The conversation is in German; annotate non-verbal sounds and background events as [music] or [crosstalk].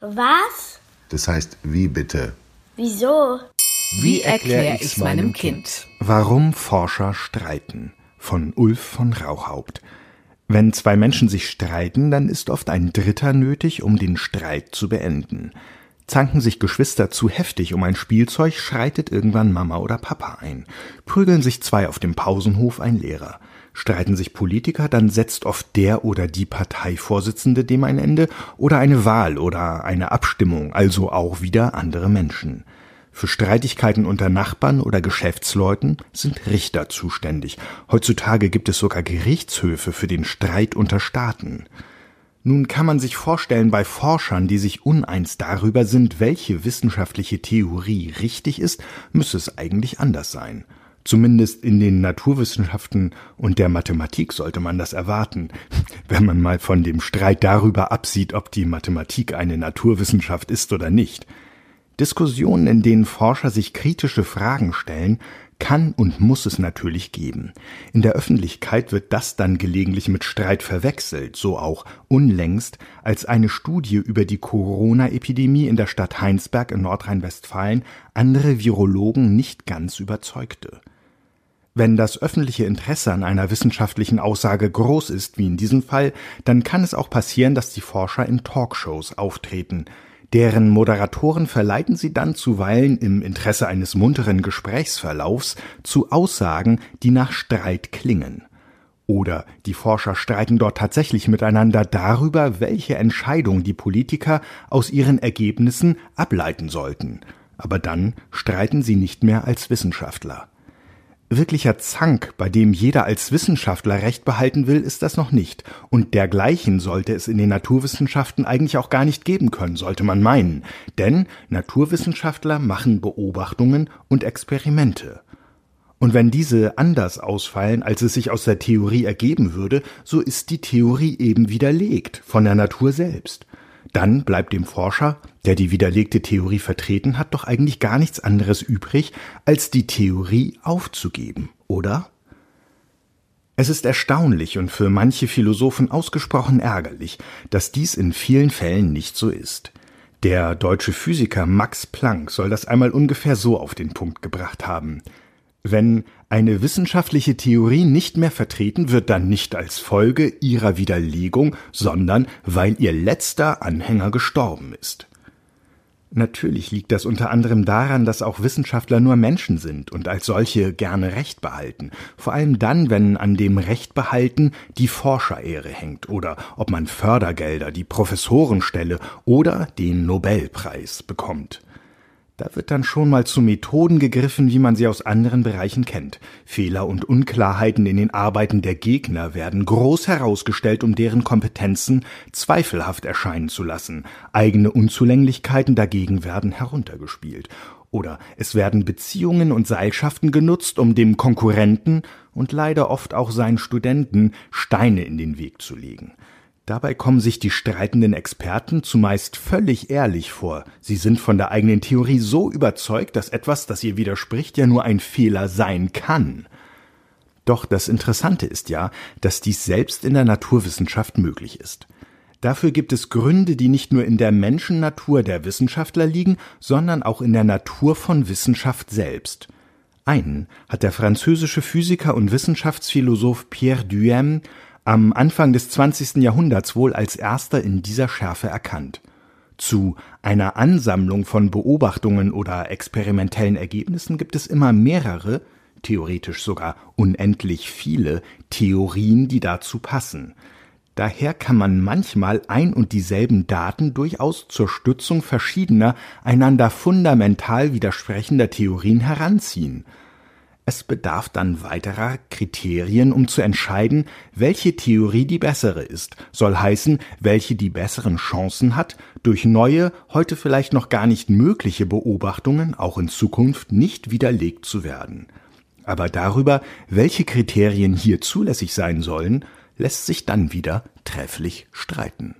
Was? Das heißt, wie bitte? Wieso? Wie erkläre ich's meinem Kind? Warum Forscher streiten von Ulf von Rauchhaupt. Wenn zwei Menschen sich streiten, dann ist oft ein Dritter nötig, um den Streit zu beenden. Zanken sich Geschwister zu heftig um ein Spielzeug, schreitet irgendwann Mama oder Papa ein. Prügeln sich zwei auf dem Pausenhof ein Lehrer. Streiten sich Politiker, dann setzt oft der oder die Parteivorsitzende dem ein Ende oder eine Wahl oder eine Abstimmung, also auch wieder andere Menschen. Für Streitigkeiten unter Nachbarn oder Geschäftsleuten sind Richter zuständig. Heutzutage gibt es sogar Gerichtshöfe für den Streit unter Staaten. Nun kann man sich vorstellen, bei Forschern, die sich uneins darüber sind, welche wissenschaftliche Theorie richtig ist, müsse es eigentlich anders sein. Zumindest in den Naturwissenschaften und der Mathematik sollte man das erwarten, [laughs] wenn man mal von dem Streit darüber absieht, ob die Mathematik eine Naturwissenschaft ist oder nicht. Diskussionen, in denen Forscher sich kritische Fragen stellen, kann und muss es natürlich geben. In der Öffentlichkeit wird das dann gelegentlich mit Streit verwechselt, so auch unlängst, als eine Studie über die Corona-Epidemie in der Stadt Heinsberg in Nordrhein-Westfalen andere Virologen nicht ganz überzeugte. Wenn das öffentliche Interesse an einer wissenschaftlichen Aussage groß ist, wie in diesem Fall, dann kann es auch passieren, dass die Forscher in Talkshows auftreten, deren Moderatoren verleiten sie dann zuweilen im Interesse eines munteren Gesprächsverlaufs zu Aussagen, die nach Streit klingen. Oder die Forscher streiten dort tatsächlich miteinander darüber, welche Entscheidung die Politiker aus ihren Ergebnissen ableiten sollten. Aber dann streiten sie nicht mehr als Wissenschaftler. Wirklicher Zank, bei dem jeder als Wissenschaftler Recht behalten will, ist das noch nicht. Und dergleichen sollte es in den Naturwissenschaften eigentlich auch gar nicht geben können, sollte man meinen. Denn Naturwissenschaftler machen Beobachtungen und Experimente. Und wenn diese anders ausfallen, als es sich aus der Theorie ergeben würde, so ist die Theorie eben widerlegt von der Natur selbst. Dann bleibt dem Forscher, der die widerlegte Theorie vertreten hat, doch eigentlich gar nichts anderes übrig, als die Theorie aufzugeben, oder? Es ist erstaunlich und für manche Philosophen ausgesprochen ärgerlich, dass dies in vielen Fällen nicht so ist. Der deutsche Physiker Max Planck soll das einmal ungefähr so auf den Punkt gebracht haben. Wenn eine wissenschaftliche Theorie nicht mehr vertreten wird, dann nicht als Folge ihrer Widerlegung, sondern weil ihr letzter Anhänger gestorben ist. Natürlich liegt das unter anderem daran, dass auch Wissenschaftler nur Menschen sind und als solche gerne Recht behalten, vor allem dann, wenn an dem Recht behalten die Forscherehre hängt oder ob man Fördergelder, die Professorenstelle oder den Nobelpreis bekommt. Da wird dann schon mal zu Methoden gegriffen, wie man sie aus anderen Bereichen kennt. Fehler und Unklarheiten in den Arbeiten der Gegner werden groß herausgestellt, um deren Kompetenzen zweifelhaft erscheinen zu lassen. Eigene Unzulänglichkeiten dagegen werden heruntergespielt. Oder es werden Beziehungen und Seilschaften genutzt, um dem Konkurrenten und leider oft auch seinen Studenten Steine in den Weg zu legen. Dabei kommen sich die streitenden Experten zumeist völlig ehrlich vor. Sie sind von der eigenen Theorie so überzeugt, dass etwas, das ihr widerspricht, ja nur ein Fehler sein kann. Doch das Interessante ist ja, dass dies selbst in der Naturwissenschaft möglich ist. Dafür gibt es Gründe, die nicht nur in der Menschennatur der Wissenschaftler liegen, sondern auch in der Natur von Wissenschaft selbst. Einen hat der französische Physiker und Wissenschaftsphilosoph Pierre Duhem am Anfang des 20. Jahrhunderts wohl als erster in dieser Schärfe erkannt. Zu einer Ansammlung von Beobachtungen oder experimentellen Ergebnissen gibt es immer mehrere, theoretisch sogar unendlich viele Theorien, die dazu passen. Daher kann man manchmal ein und dieselben Daten durchaus zur Stützung verschiedener, einander fundamental widersprechender Theorien heranziehen. Es bedarf dann weiterer Kriterien, um zu entscheiden, welche Theorie die bessere ist, soll heißen, welche die besseren Chancen hat, durch neue, heute vielleicht noch gar nicht mögliche Beobachtungen auch in Zukunft nicht widerlegt zu werden. Aber darüber, welche Kriterien hier zulässig sein sollen, lässt sich dann wieder trefflich streiten.